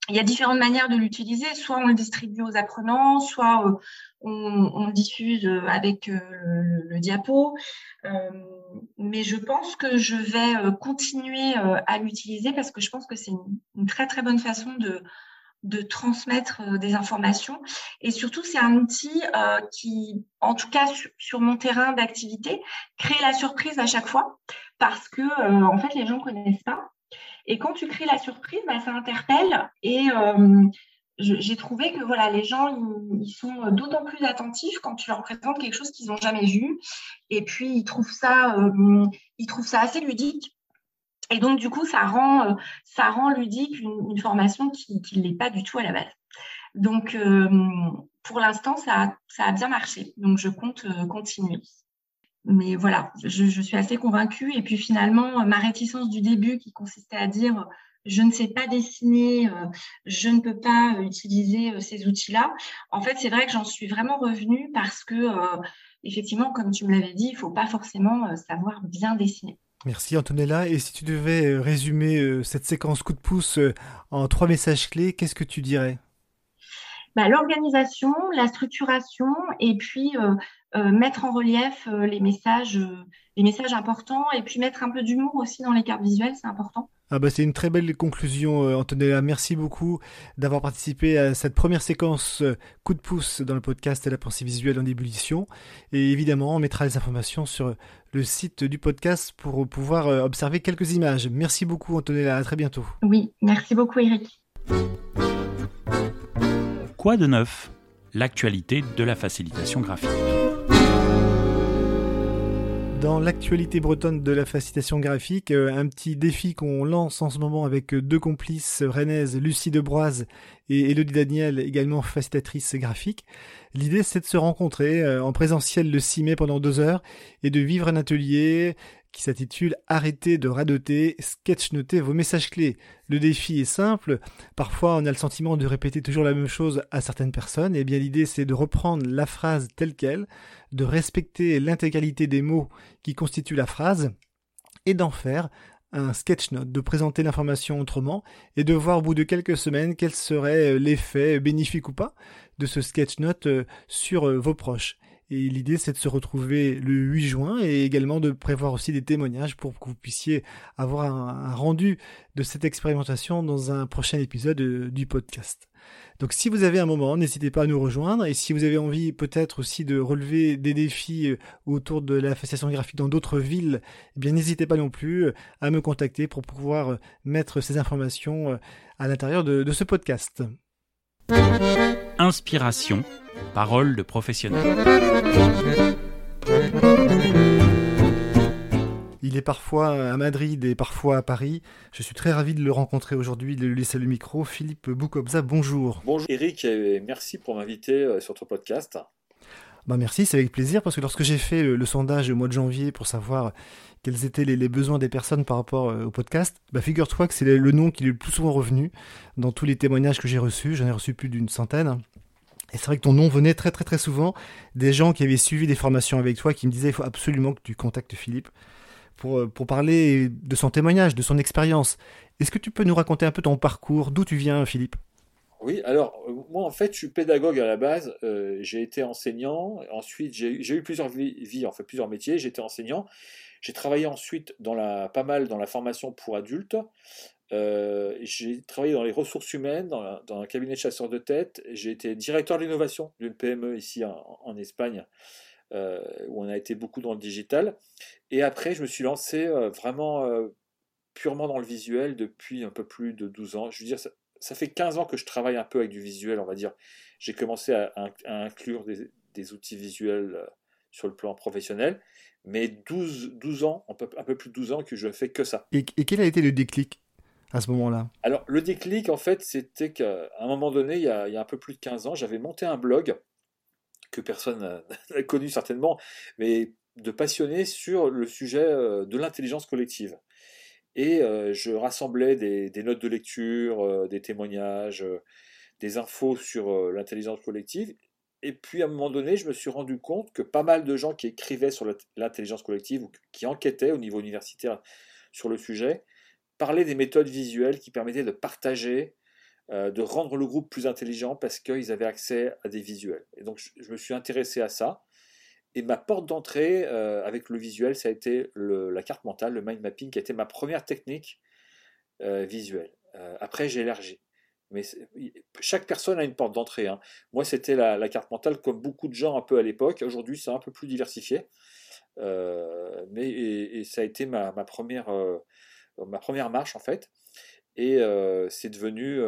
il y a différentes manières de l'utiliser. Soit on le distribue aux apprenants, soit euh, on, diffuse euh, avec euh, le, diapo. mais je pense que je vais continuer à l'utiliser parce que je pense que c'est une, très très bonne façon de, de transmettre des informations. Et surtout, c'est un outil qui, en tout cas sur, mon terrain d'activité, crée la surprise à chaque fois parce que en fait les gens connaissent pas et quand tu crées la surprise, bah, ça interpelle. Et euh, j'ai trouvé que voilà, les gens, ils, sont d'autant plus attentifs quand tu leur présentes quelque chose qu'ils n'ont jamais vu. Et puis, ils trouvent ça, euh, ils trouvent ça assez ludique. Et donc, du coup, ça rend, euh, ça rend ludique une, formation qui ne l'est pas du tout à la base. Donc, pour l'instant, ça, ça a bien marché. Donc, je compte continuer mais voilà, je, suis assez convaincue. Et puis finalement, ma réticence du début qui consistait à dire je ne sais pas dessiner, euh, je ne peux pas utiliser euh, ces outils-là. En fait, c'est vrai que j'en suis vraiment revenue parce que, euh, effectivement, comme tu me l'avais dit, il ne faut pas forcément savoir bien dessiner.
Merci Antonella. Et si tu devais résumer cette séquence coup de pouce en trois messages clés, qu'est-ce que tu dirais?
Bah, L'organisation, la structuration et puis euh, mettre en relief euh, les messages, euh, les messages importants et puis mettre un peu d'humour aussi dans les cartes visuelles, c'est important.
Ah bah c'est une très belle conclusion, Antonella. Merci beaucoup d'avoir participé à cette première séquence coup de pouce dans le podcast La pensée visuelle en ébullition. Et évidemment, on mettra les informations sur le site du podcast pour pouvoir observer quelques images. Merci beaucoup, Antonella. À très bientôt.
Oui, merci beaucoup, Eric.
Quoi de neuf? L'actualité de la facilitation graphique.
Dans l'actualité bretonne de la facilitation graphique, euh, un petit défi qu'on lance en ce moment avec deux complices rennaises, Lucie Debroise et Elodie Daniel, également facilitatrice graphique. L'idée, c'est de se rencontrer euh, en présentiel le 6 mai pendant deux heures et de vivre un atelier qui s'intitule Arrêtez de radoter, sketchnoter vos messages clés. Le défi est simple. Parfois, on a le sentiment de répéter toujours la même chose à certaines personnes. Et eh bien, l'idée, c'est de reprendre la phrase telle qu'elle, de respecter l'intégralité des mots qui constituent la phrase et d'en faire un sketch note, de présenter l'information autrement et de voir au bout de quelques semaines quel serait l'effet bénéfique ou pas de ce sketch note euh, sur euh, vos proches. Et l'idée, c'est de se retrouver le 8 juin et également de prévoir aussi des témoignages pour que vous puissiez avoir un, rendu de cette expérimentation dans un prochain épisode euh, du podcast. Donc si vous avez un moment, n'hésitez pas à nous rejoindre. Et si vous avez envie peut-être aussi de relever des défis euh, autour de la fascination graphique dans d'autres villes, eh bien n'hésitez pas non plus euh, à me contacter pour pouvoir mettre ces informations à l'intérieur de ce podcast.
Inspiration, parole de professionnel.
Il est parfois à Madrid et parfois à Paris. Je suis très ravi de le rencontrer aujourd'hui, de lui laisser le micro. Philippe Boukobza, bonjour.
Bonjour Eric et merci pour m'inviter euh, sur ton podcast.
Bah merci, c'est avec plaisir parce que lorsque j'ai fait le, sondage au mois de janvier pour savoir quels étaient les, besoins des personnes par rapport euh, au podcast, bah figure-toi que c'est le nom qui est le plus souvent revenu dans tous les témoignages que j'ai reçus. J'en ai reçu plus d'une centaine. Et c'est vrai que ton nom venait très très très souvent des gens qui avaient suivi des formations avec toi qui me disaient il faut absolument que tu contactes Philippe pour, euh, pour parler de son témoignage, de son expérience. Est-ce que tu peux nous raconter un peu ton parcours? D'où tu viens Philippe?
Oui, alors euh, moi en fait je suis pédagogue à la base, j'ai été enseignant, ensuite j'ai eu plusieurs vies, en fait plusieurs métiers, j'étais enseignant, j'ai travaillé ensuite pas mal dans la formation pour adultes. Euh, j'ai travaillé dans les ressources humaines, dans, un cabinet de chasseurs de tête. J'ai été directeur de l'innovation d'une PME ici en, Espagne, euh, où on a été beaucoup dans le digital. Et après, je me suis lancé euh, vraiment purement dans le visuel depuis un peu plus de 12 ans. Je veux dire, ça, fait 15 ans que je travaille un peu avec du visuel, on va dire. J'ai commencé à, inclure des, outils visuels sur le plan professionnel mais 12, 12 ans, un peu, un peu, plus de 12 ans que je fais que ça.
Et, quel a été le déclic? À ce moment-là
Alors, le déclic, en fait, c'était qu'à un moment donné, il y, a, un peu plus de 15 ans, j'avais monté un blog que personne n'a connu certainement, mais de passionné sur le sujet euh, de l'intelligence collective. Et euh, je rassemblais des, des, notes de lecture, euh, des témoignages, des infos sur l'intelligence collective. Et puis à un moment donné, je me suis rendu compte que pas mal de gens qui écrivaient sur l'intelligence collective ou qui enquêtaient au niveau universitaire sur le sujet parlaient des méthodes visuelles qui permettaient de partager, euh, de rendre le groupe plus intelligent parce qu'ils avaient accès à des visuels. Et donc je, me suis intéressé à ça. Et ma porte d'entrée euh, avec le visuel, ça a été la carte mentale, le mind mapping, qui a été ma première technique euh, visuelle. après, j'ai élargi. Mais chaque personne a une porte d'entrée. Hein. Moi, c'était la, carte mentale, comme beaucoup de gens un peu à l'époque. Aujourd'hui, c'est un peu plus diversifié. Mais et, ça a été ma, première, ma première marche, en fait. Et euh, c'est devenu,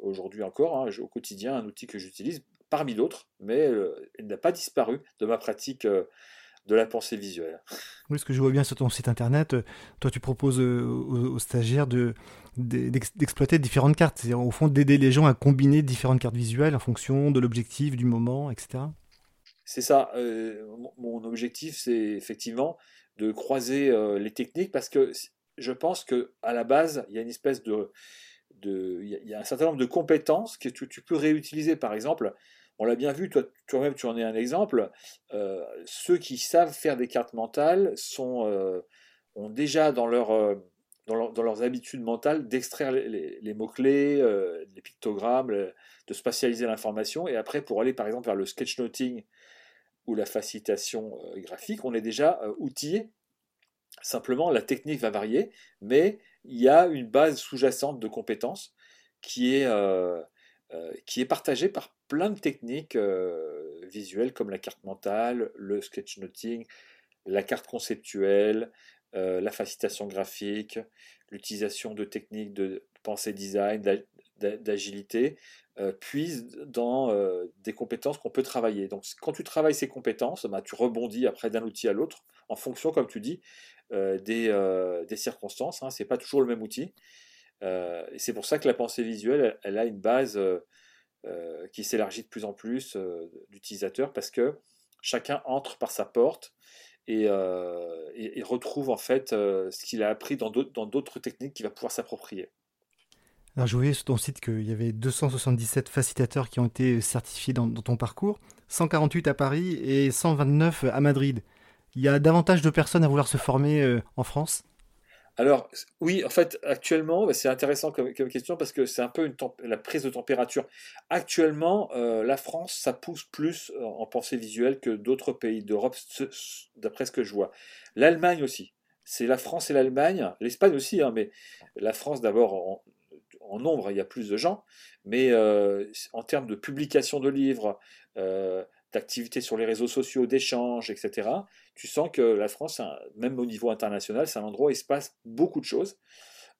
aujourd'hui encore, hein, au quotidien, un outil que j'utilise parmi d'autres, mais il n'a pas disparu de ma pratique de la pensée visuelle.
Oui, ce que je vois bien sur ton site internet, toi tu proposes aux stagiaires de, d'exploiter différentes cartes, c'est-à-dire au fond d'aider les gens à combiner différentes cartes visuelles en fonction de l'objectif, du moment, etc.
C'est ça. Euh, mon objectif, c'est effectivement de croiser euh, les techniques parce que je pense que à la base, il y a une espèce de, il y a un certain nombre de compétences que tu, peux réutiliser. Par exemple, on l'a bien vu, toi, toi-même, tu en es un exemple. Euh, ceux qui savent faire des cartes mentales sont, ont déjà dans leur dans, leurs habitudes mentales d'extraire les, mots-clés, euh, les pictogrammes, de spatialiser l'information. Et après, pour aller par exemple vers le sketchnoting ou la facilitation euh, graphique, on est déjà euh, outillé. Simplement, la technique va varier, mais il y a une base sous-jacente de compétences qui est, qui est partagée par plein de techniques visuelles comme la carte mentale, le sketchnoting, la carte conceptuelle, euh, la facilitation graphique, l'utilisation de techniques de pensée design, d'agilité puise dans des compétences qu'on peut travailler. Donc quand tu travailles ces compétences, bah, tu rebondis après d'un outil à l'autre en fonction, comme tu dis, des, des, circonstances. Hein, Ce n'est pas toujours le même outil. et c'est pour ça que la pensée visuelle, elle, a une base qui s'élargit de plus en plus d'utilisateurs parce que chacun entre par sa porte et, et, retrouve en fait ce qu'il a appris dans d'autres techniques qu'il va pouvoir s'approprier.
Alors, je voyais sur ton site qu'il y avait 277 facilitateurs qui ont été certifiés dans, ton parcours, 148 à Paris et 129 à Madrid. Il y a davantage de personnes à vouloir se former euh, en France
alors, oui, en fait, actuellement, bah, c'est intéressant comme, question parce que c'est un peu la prise de température. Actuellement, euh, la France, ça pousse plus en pensée visuelle que d'autres pays d'Europe, d'après ce que je vois. L'Allemagne aussi. C'est la France et l'Allemagne, l'Espagne aussi, hein, mais la France d'abord en nombre, il y a plus de gens, mais euh, en termes de publication de livres, euh, d'activités sur les réseaux sociaux, d'échanges, etc., tu sens que la France, même au niveau international, c'est un endroit où il se passe beaucoup de choses.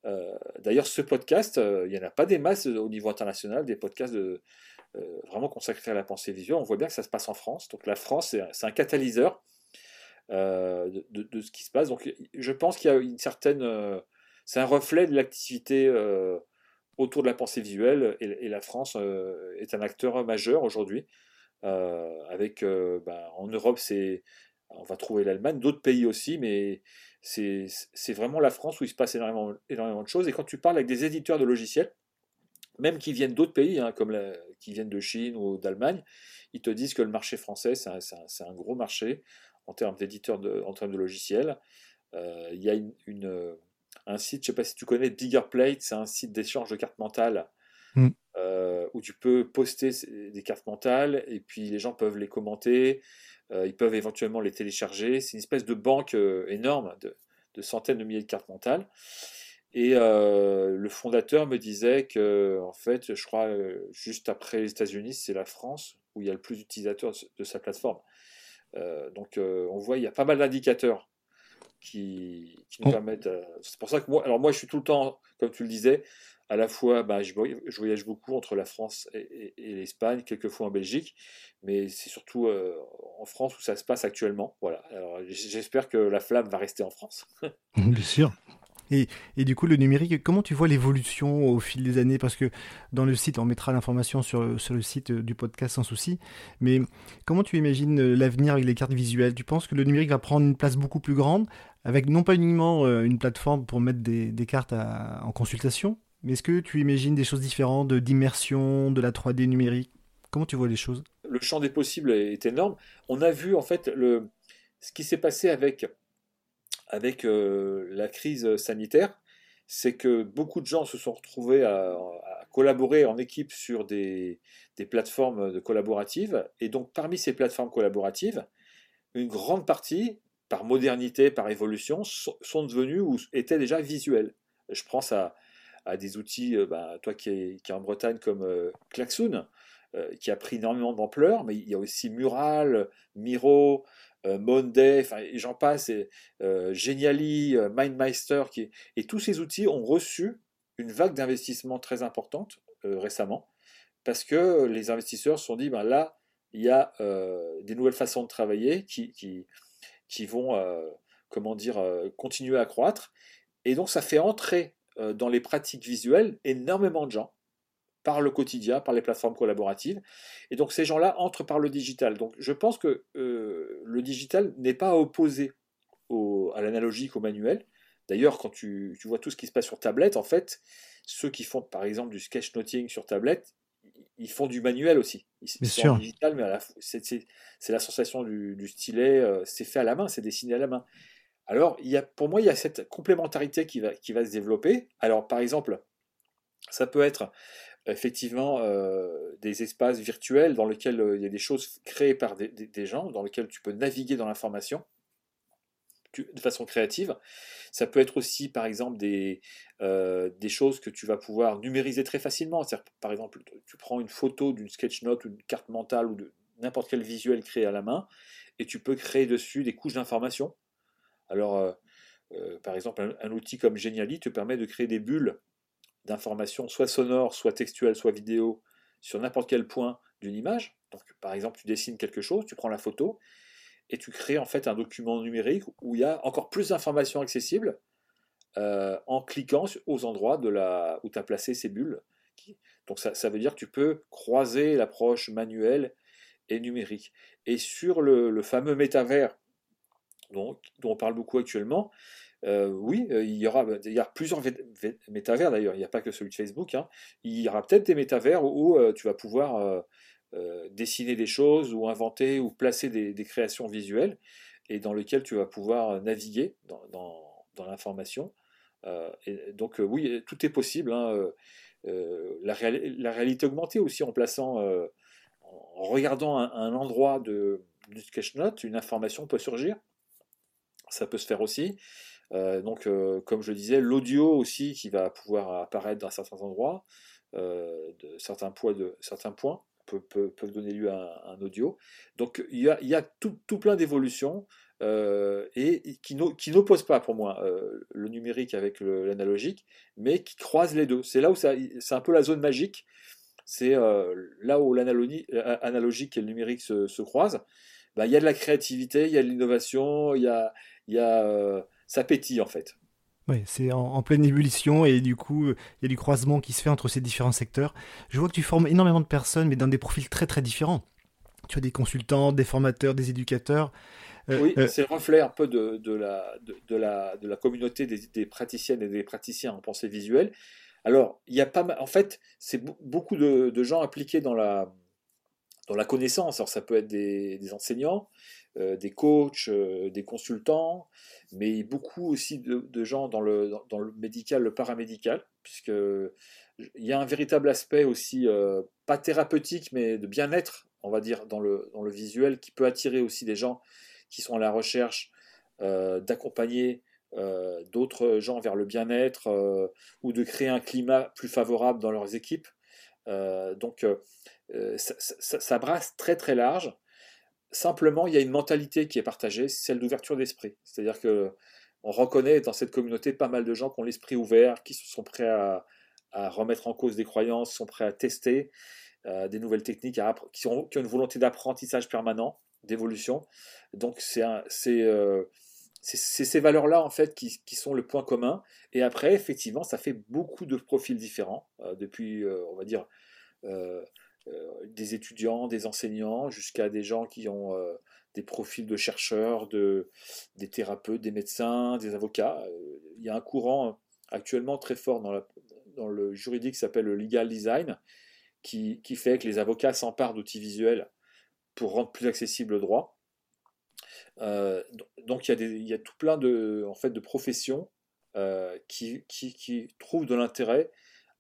Euh, d'ailleurs, ce podcast, il n'y en a pas des masses au niveau international, des podcasts de, vraiment consacrés à la pensée visuelle. On voit bien que ça se passe en France. Donc la France, c'est un catalyseur de, ce qui se passe. Donc je pense qu'il y a une certaine... c'est un reflet de l'activité autour de la pensée visuelle et, la France euh, est un acteur majeur aujourd'hui. Euh, avec euh, bah, en Europe, c'est on va trouver l'Allemagne, d'autres pays aussi, mais c'est vraiment la France où il se passe énormément, énormément de choses. Et quand tu parles avec des éditeurs de logiciels, même qui viennent d'autres pays, hein, comme qui viennent de Chine ou d'Allemagne, ils te disent que le marché français, c'est un, un, gros marché en termes d'éditeurs, en termes de logiciels. il y a une un site, je ne sais pas si tu connais Bigger Plate, c'est un site d'échange de cartes mentales mm. Euh, où tu peux poster des cartes mentales et puis les gens peuvent les commenter, euh, ils peuvent éventuellement les télécharger. C'est une espèce de banque euh, énorme de, centaines de milliers de cartes mentales. Et le fondateur me disait que, en fait, je crois, juste après les États-Unis, c'est la France où il y a le plus d'utilisateurs de sa plateforme. donc, on voit, il y a pas mal d'indicateurs qui, nous permettent. c'est pour ça que moi, alors moi, je suis tout le temps, comme tu le disais, à la fois, bah, je, voyage beaucoup entre la France et, l'Espagne, quelquefois en Belgique, mais c'est surtout euh, en France où ça se passe actuellement. Voilà. J'espère que la flamme va rester en France.
Bien sûr. Et, et, du coup, le numérique, comment tu vois l'évolution au fil des années? Parce que dans le site, on mettra l'information sur, le site du podcast sans souci. Mais comment tu imagines l'avenir avec les cartes visuelles? Tu penses que le numérique va prendre une place beaucoup plus grande, avec non pas uniquement euh, une plateforme pour mettre des cartes en consultation, mais est-ce que tu imagines des choses différentes, d'immersion, de la 3D numérique? Comment tu vois les choses?
Le champ des possibles est énorme. On a vu en fait ce qui s'est passé avec avec euh, la crise sanitaire, c'est que beaucoup de gens se sont retrouvés à, collaborer en équipe sur des, plateformes collaboratives. Et donc, parmi ces plateformes collaboratives, une grande partie, par modernité, par évolution, sont, devenues ou étaient déjà visuelles. Je pense à, des outils, euh, bah, toi qui es, en Bretagne, comme euh, Klaxoon, qui a pris énormément d'ampleur, mais il y a aussi Mural, Miro, euh, Monday, et j'en passe, et, euh, Geniali, euh, MindMeister, et tous ces outils ont reçu une vague d'investissement très importante récemment, parce que les investisseurs se sont dit, ben là, il y a des nouvelles façons de travailler qui, qui vont, comment dire, continuer à croître, et donc ça fait entrer dans les pratiques visuelles énormément de gens par le quotidien, par les plateformes collaboratives. Et donc ces gens-là entrent par le digital. Donc je pense que euh, le digital n'est pas opposé au, à l'analogique, au manuel. D'ailleurs, quand tu, tu, vois tout ce qui se passe sur tablette, en fait, ceux qui font par exemple du sketchnoting sur tablette, ils font du manuel aussi.
Ils Bien sûr.
digital, mais c'est la sensation du, du stylet, euh, c'est fait à la main, c'est dessiné à la main. Alors, pour moi, il y a cette complémentarité qui va, se développer. Alors, par exemple, ça peut être effectivement euh, des espaces virtuels dans lesquels euh, il y a des choses créées par des, gens, dans lesquels tu peux naviguer dans l'information de façon créative. Ça peut être aussi, par exemple, des, euh, des choses que tu vas pouvoir numériser très facilement. Par exemple, tu prends une photo d'une sketch note ou d'une carte mentale ou de n'importe quel visuel créé à la main et tu peux créer dessus des couches d'informations. Alors, par exemple, un, outil comme Geniali te permet de créer des bulles d'informations, soit sonores, soit textuelles, soit vidéo, sur n'importe quel point d'une image. Par exemple, tu dessines quelque chose, tu prends la photo, et tu crées en fait un document numérique où il y a encore plus d'informations accessibles euh, en cliquant aux endroits où tu as placé ces bulles. Donc ça, veut dire que tu peux croiser l'approche manuelle et numérique. Et sur le, fameux métavers dont, on parle beaucoup actuellement, euh, oui, euh, il y aura a plusieurs métavers d'ailleurs, il n'y a pas que celui de Facebook. Hein. Il y aura peut-être des métavers où, tu vas pouvoir dessiner des choses ou inventer ou placer des, créations visuelles et dans lesquelles tu vas pouvoir naviguer dans, l'information. Euh, donc euh, oui, tout est possible. Hein, euh, la, réalité augmentée aussi en plaçant, en regardant un, endroit de, sketch note, une information peut surgir. Ça peut se faire aussi. donc, comme je le disais, l'audio aussi qui va pouvoir apparaître dans certains endroits, de certains points, de certains points peuvent, donner lieu à un, audio. Donc, il y a, y a tout, tout plein d'évolutions. Euh, et qui n'oppose pas pour moi euh, le numérique avec l'analogique, mais qui croise les deux. C'est là où c'est un peu la zone magique. C'est euh, là où l'analogique et le numérique se, croisent. Bah, il y a de la créativité, il y a de l'innovation, il y a, y a ça pétille en fait.
Oui, c'est en, pleine ébullition et du coup, il y a du croisement qui se fait entre ces différents secteurs. Je vois que tu formes énormément de personnes, mais dans des profils très très différents. Tu as des consultants, des formateurs, des éducateurs.
Euh, oui, euh, c'est le reflet un peu de, de, la, de, la, de la communauté des, des, praticiennes et des praticiens en pensée visuelle. Alors, il y a pas en fait, c'est beaucoup de, gens impliqués dans la, dans la connaissance. Alors, ça peut être des, des enseignants, euh, des coachs, des consultants, mais beaucoup aussi de, gens dans le, médical, le paramédical, puisque il y a un véritable aspect aussi, pas thérapeutique, mais de bien-être, on va dire, dans le, visuel, qui peut attirer aussi des gens qui sont à la recherche euh, d'accompagner euh, d'autres gens vers le bien-être euh, ou de créer un climat plus favorable dans leurs équipes. donc ça, brasse très très large. Simplement, il y a une mentalité qui est partagée, celle d'ouverture d'esprit. C'est-à-dire que on reconnaît dans cette communauté pas mal de gens qui ont l'esprit ouvert, qui sont prêts à, remettre en cause des croyances, sont prêts à tester des nouvelles techniques, qui, ont, une volonté d'apprentissage permanent d'évolution. Donc c'est euh, ces valeurs-là en fait qui, sont le point commun. Et après, effectivement, ça fait beaucoup de profils différents, euh, depuis, euh, on va dire, des étudiants, des enseignants, jusqu'à des gens qui ont des profils de chercheurs, de, des thérapeutes, des médecins, des avocats. Il y a un courant actuellement très fort dans, le juridique qui s'appelle le legal design, qui, fait que les avocats s'emparent d'outils visuels pour rendre plus accessible le droit. Euh, donc il y, a tout plein de, en fait, de professions euh, qui, trouvent de l'intérêt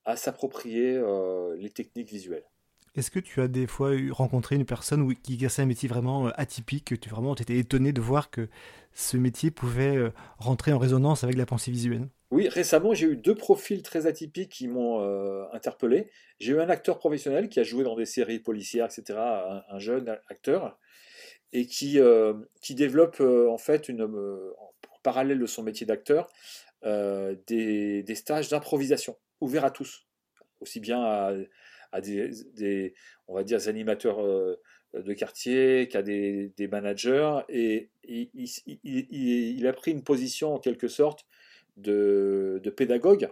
à s'approprier euh, les techniques visuelles.
Est-ce que tu as des fois rencontré une personne qui exerçait un métier vraiment atypique, que tu vraiment étais étonné de voir que ce métier pouvait rentrer en résonance avec la pensée visuelle?
Oui, récemment j'ai eu deux profils très atypiques qui m'ont interpellé. J'ai eu un acteur professionnel qui a joué dans des séries policières, etc., un jeune acteur, et qui, euh, qui développe euh, en fait une, euh, parallèle de son métier d'acteur des, des, stages d'improvisation ouverts à tous, aussi bien à, à des, on va dire, des animateurs de quartier qu'à des, des, managers et il, a pris une position en quelque sorte de, de pédagogue.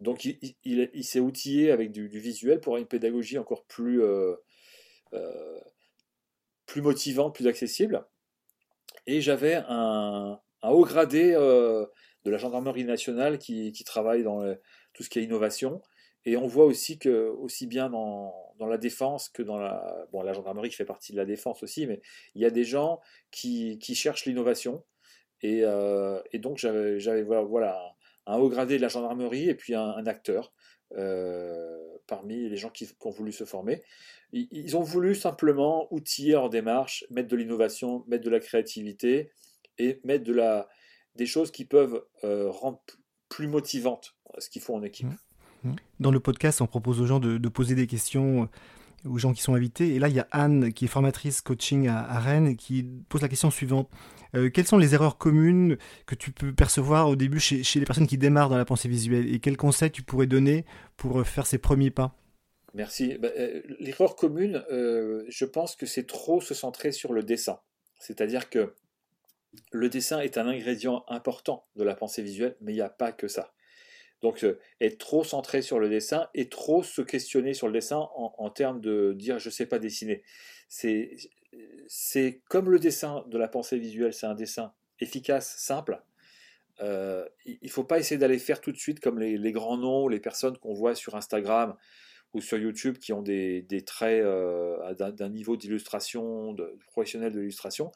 Donc il, s'est outillé avec du, visuel pour une pédagogie encore plus euh, plus motivant, plus accessible. Et j'avais un, haut gradé euh, de la gendarmerie nationale qui, travaille dans tout ce qui est innovation. Et on voit aussi que, aussi bien dans, la défense que dans la. Bon, la gendarmerie qui fait partie de la défense aussi, mais il y a des gens qui, cherchent l'innovation. Et, euh, donc, j'avais voilà, un haut gradé de la gendarmerie et puis un, acteur euh, parmi les gens qui, qui, ont voulu se former. Ils ont voulu simplement outiller en démarche, mettre de l'innovation, mettre de la créativité et mettre de la, des choses qui peuvent euh, rendre plus motivantes ce qu'ils font en équipe.
Mmh. Dans le podcast, on propose aux gens de, poser des questions aux gens qui sont invités. Et là, il y a Anne, qui est formatrice coaching à, Rennes, qui pose la question suivante. Euh, quelles sont les erreurs communes que tu peux percevoir au début chez, les personnes qui démarrent dans la pensée visuelle Et quels conseils tu pourrais donner pour euh, faire ces premiers pas?
Merci. Bah, l'erreur commune, je pense que c'est trop se centrer sur le dessin. C'est-à-dire que le dessin est un ingrédient important de la pensée visuelle, mais il n'y a pas que ça. Donc, euh, être trop centré sur le dessin et trop se questionner sur le dessin en, termes de dire je ne sais pas dessiner. C'est comme le dessin de la pensée visuelle, c'est un dessin efficace, simple. Euh, il ne faut pas essayer d'aller faire tout de suite comme les, grands noms, les personnes qu'on voit sur Instagram ou sur YouTube qui ont des, traits euh, d'un niveau d'illustration, de, professionnel de l'illustration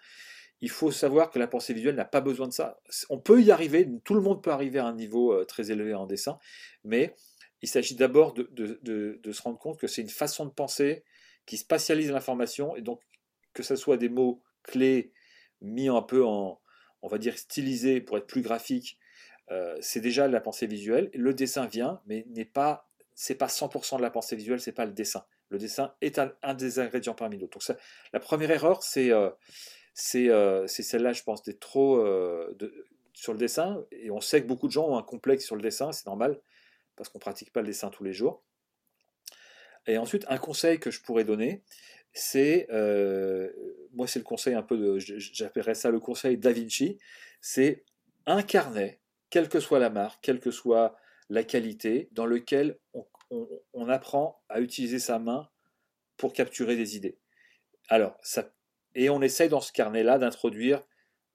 il faut savoir que la pensée visuelle n'a pas besoin de ça. On peut y arriver, tout le monde peut arriver à un niveau euh, très élevé en dessin, mais il s'agit d'abord de, se rendre compte que c'est une façon de penser qui spatialise l'information, et donc que ce soit des mots clés mis un peu en, on va dire, stylisés pour être plus graphique, euh, c'est déjà la pensée visuelle. Le dessin vient, mais n'est pas, c'est pas 100% de la pensée visuelle, c'est pas le dessin. Le dessin est un, des ingrédients parmi d'autres. Donc la première erreur, c'est euh, c'est celle-là, je pense, d'être trop euh, sur le dessin. Et on sait que beaucoup de gens ont un complexe sur le dessin, c'est normal, parce qu'on ne pratique pas le dessin tous les jours. Et ensuite, un conseil que je pourrais donner, c'est, euh, moi c'est le conseil un peu de, j'appellerais ça le conseil Da Vinci, c'est un carnet, quelle que soit la marque, quelle que soit la qualité, dans lequel on apprend à utiliser sa main pour capturer des idées. Alors, ça et on essaye dans ce carnet-là d'introduire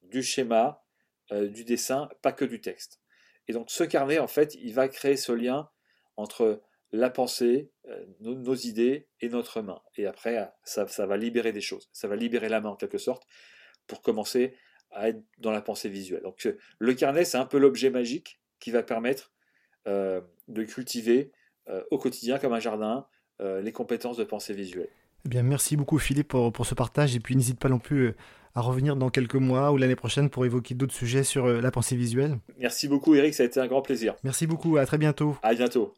du schéma, euh, du dessin, pas que du texte. Et donc ce carnet, en fait, il va créer ce lien entre la pensée, euh, nos, idées et notre main. Et après, ça, va libérer des choses. Ça va libérer la main en quelque sorte pour commencer à être dans la pensée visuelle. Donc le carnet, c'est un peu l'objet magique qui va permettre euh, de cultiver au quotidien comme un jardin les compétences de pensée visuelle.
Eh bien, merci beaucoup Philippe pour, pour ce partage et puis n'hésite pas non plus euh, à revenir dans quelques mois ou l'année prochaine pour évoquer d'autres sujets sur euh, la pensée visuelle.
Merci beaucoup Eric, ça a été un grand plaisir.
Merci beaucoup, à très bientôt.
À bientôt.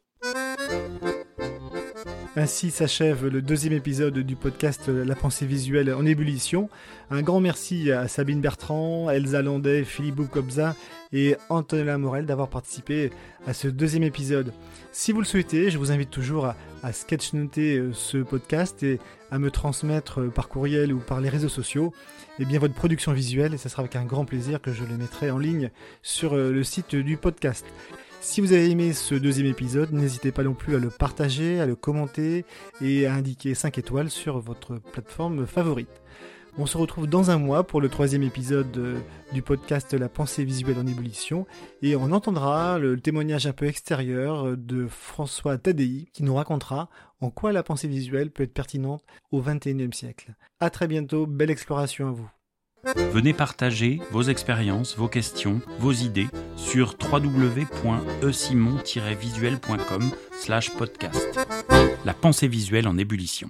Ainsi s'achève le deuxième épisode du podcast La pensée visuelle en ébullition. Un grand merci à Sabine Bertrand, Elsa Landais, Philippe Boukobza et Antonella Morel d'avoir participé à ce deuxième épisode. Si vous le souhaitez, je vous invite toujours à, sketchnoter euh, ce podcast et à me transmettre euh, par courriel ou par les réseaux sociaux eh bien, votre production visuelle et ce sera avec un grand plaisir que je le mettrai en ligne sur euh, le site du podcast. Si vous avez aimé ce deuxième épisode, n'hésitez pas non plus à le partager, à le commenter et à indiquer 5 étoiles sur votre plateforme favorite. On se retrouve dans un mois pour le troisième épisode euh, du podcast La pensée visuelle en ébullition et on entendra le témoignage un peu extérieur euh, de François Tadei qui nous racontera en quoi la pensée visuelle peut être pertinente au XXIe siècle. A très bientôt, belle exploration à vous.
Venez partager vos expériences, vos questions, vos idées sur www.esimon-visuel.com podcast. La pensée visuelle en ébullition.